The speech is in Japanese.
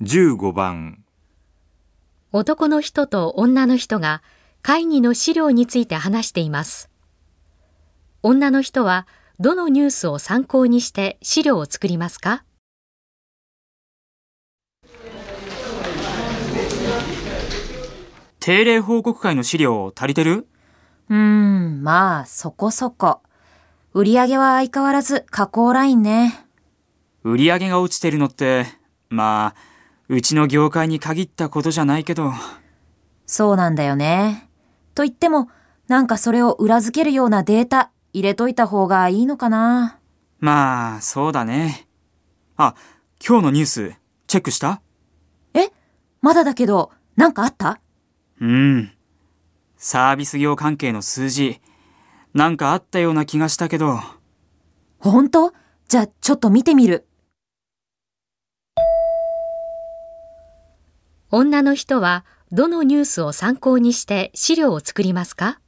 15番男の人と女の人が会議の資料について話しています。女の人はどのニュースを参考にして資料を作りますか？定例報告会の資料足りてる？うーん、まあ、そこそこ。売り上げは相変わらず加工ラインね。売り上げが落ちてるのって、まあ、うちの業界に限ったことじゃないけど、そうなんだよね。と言っても、なんかそれを裏付けるようなデータ入れといた方がいいのかな。まあ、そうだね。あ、今日のニュース、チェックした？え？まだだけど、なんかあった？うん。サービス業関係の数字、なんかあったような気がしたけど、本当？じゃあちょっと見てみる。女の人はどのニュースを参考にして資料を作りますか？